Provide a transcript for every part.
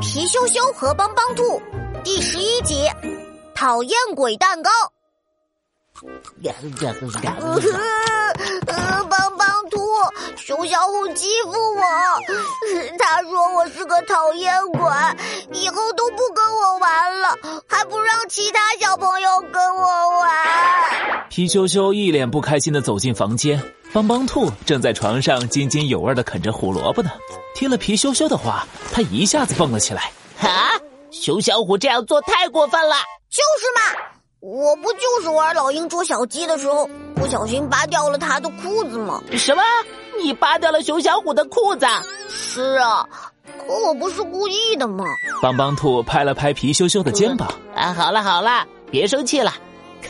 皮羞羞和帮帮兔第十一集，讨厌鬼蛋糕。呃，帮帮兔，熊小虎欺负我，他说我是个讨厌鬼，以后都不跟我玩了，还不让其他小朋友跟我玩。皮羞羞一脸不开心的走进房间，帮帮兔正在床上津津有味的啃着胡萝卜呢。听了皮羞羞的话，他一下子蹦了起来。啊！熊小虎这样做太过分了！就是嘛，我不就是玩老鹰捉小鸡的时候不小心扒掉了他的裤子吗？什么？你扒掉了熊小虎的裤子？是啊，可我不是故意的嘛。帮帮兔拍了拍皮羞羞的肩膀。啊，好了好了，别生气了，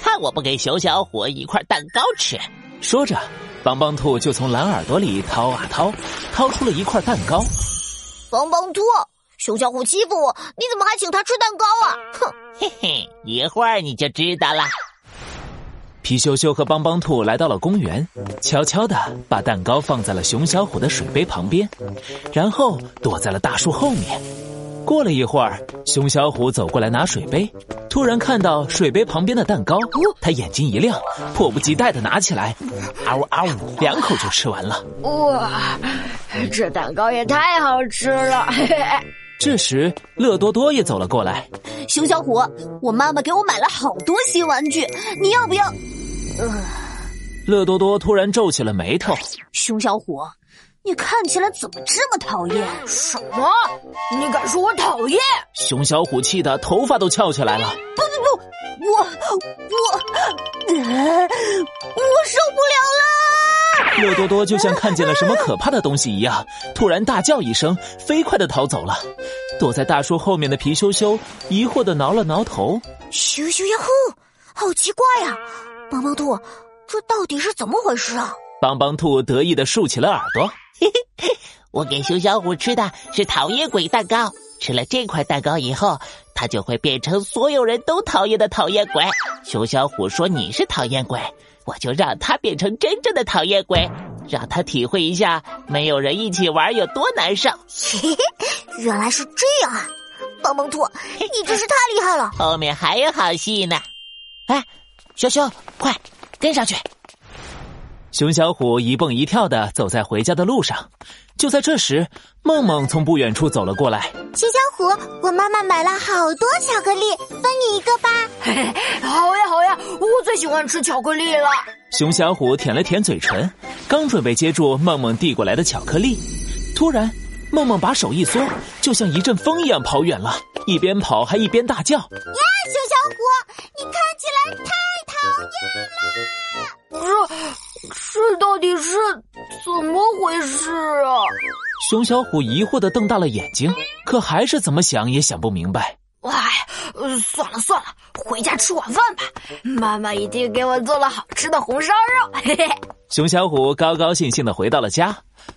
看我不给熊小虎一块蛋糕吃！说着，帮帮兔就从蓝耳朵里掏啊掏，掏出了一块蛋糕。帮帮兔。熊小虎欺负我，你怎么还请他吃蛋糕啊？哼，嘿嘿，一会儿你就知道了。皮羞羞和帮帮兔来到了公园，悄悄的把蛋糕放在了熊小虎的水杯旁边，然后躲在了大树后面。过了一会儿，熊小虎走过来拿水杯，突然看到水杯旁边的蛋糕，他眼睛一亮，迫不及待的拿起来，啊呜啊呜，两口就吃完了。哇，这蛋糕也太好吃了！嘿嘿。这时，乐多多也走了过来。熊小虎，我妈妈给我买了好多新玩具，你要不要？呃，乐多多突然皱起了眉头。熊小虎，你看起来怎么这么讨厌？什么？你敢说我讨厌？熊小虎气得头发都翘起来了。不不不，我我，我受不了了！乐多多就像看见了什么可怕的东西一样，突然大叫一声，飞快的逃走了。躲在大树后面的皮羞羞疑惑的挠了挠头，咻咻呀呼，好奇怪呀！毛毛兔，这到底是怎么回事啊？帮帮兔得意的竖起了耳朵，嘿嘿，我给熊小虎吃的是讨厌鬼蛋糕，吃了这块蛋糕以后，他就会变成所有人都讨厌的讨厌鬼。熊小虎说你是讨厌鬼，我就让他变成真正的讨厌鬼。让他体会一下没有人一起玩有多难受。原来是这样啊！帮帮兔，你真是太厉害了。后面还有好戏呢。哎，熊熊，快跟上去！熊小虎一蹦一跳的走在回家的路上。就在这时，梦梦从不远处走了过来。熊小虎，我妈妈买了好多巧克力，分你一个吧。嘿嘿，好呀好呀，我最喜欢吃巧克力了。熊小虎舔了舔嘴唇，刚准备接住梦梦递过来的巧克力，突然，梦梦把手一缩，就像一阵风一样跑远了，一边跑还一边大叫：“呀，熊小虎，你看起来太讨厌了！”是怎么回事啊？熊小虎疑惑的瞪大了眼睛，可还是怎么想也想不明白。哎，算了算了，回家吃晚饭吧。妈妈一定给我做了好吃的红烧肉。嘿嘿。熊小虎高高兴兴的回到了家，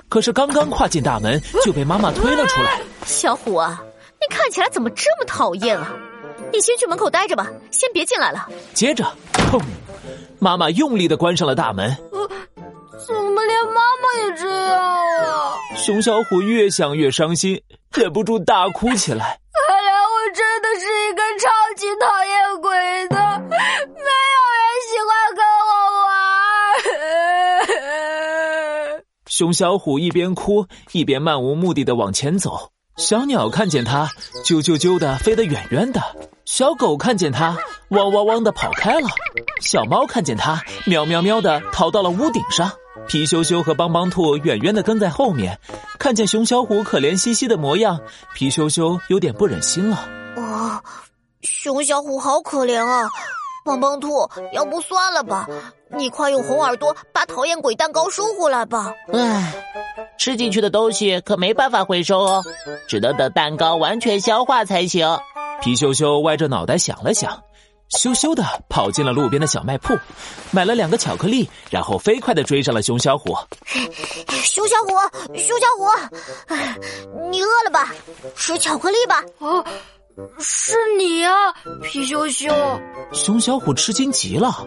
可是刚刚跨进大门就被妈妈推了出来。小虎啊，你看起来怎么这么讨厌啊？你先去门口待着吧，先别进来了。接着，砰！妈妈用力的关上了大门。这样啊？熊小虎越想越伤心，忍不住大哭起来。看来我真的是一个超级讨厌鬼的，没有人喜欢跟我玩。熊小虎一边哭一边漫无目的的往前走。小鸟看见它，啾啾啾的飞得远远的；小狗看见它，汪汪汪的跑开了；小猫看见它，喵喵喵的逃到了屋顶上。皮羞羞和帮帮兔远远的跟在后面，看见熊小虎可怜兮兮的模样，皮羞羞有点不忍心了。啊，熊小虎好可怜啊！帮帮兔，要不算了吧？你快用红耳朵把讨厌鬼蛋糕收回来吧。唉，吃进去的东西可没办法回收哦，只能等蛋糕完全消化才行。皮羞羞歪着脑袋想了想，羞羞的跑进了路边的小卖铺，买了两个巧克力，然后飞快的追上了熊小虎。熊小虎，熊小虎，你饿了吧？吃巧克力吧。啊。是你呀，皮羞羞！熊小虎吃惊极了。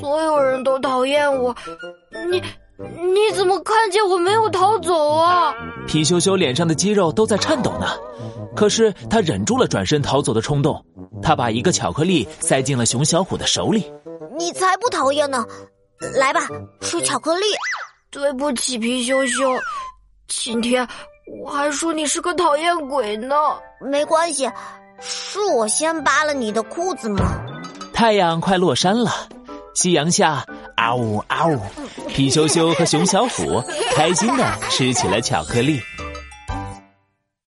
所有人都讨厌我，你你怎么看见我没有逃走啊？皮羞羞脸上的肌肉都在颤抖呢，可是他忍住了转身逃走的冲动。他把一个巧克力塞进了熊小虎的手里。你才不讨厌呢，来吧，吃巧克力。对不起，皮羞羞，今天我还说你是个讨厌鬼呢。没关系，是我先扒了你的裤子吗？太阳快落山了，夕阳下，啊呜啊呜，皮羞羞和熊小虎开心地吃起了巧克力。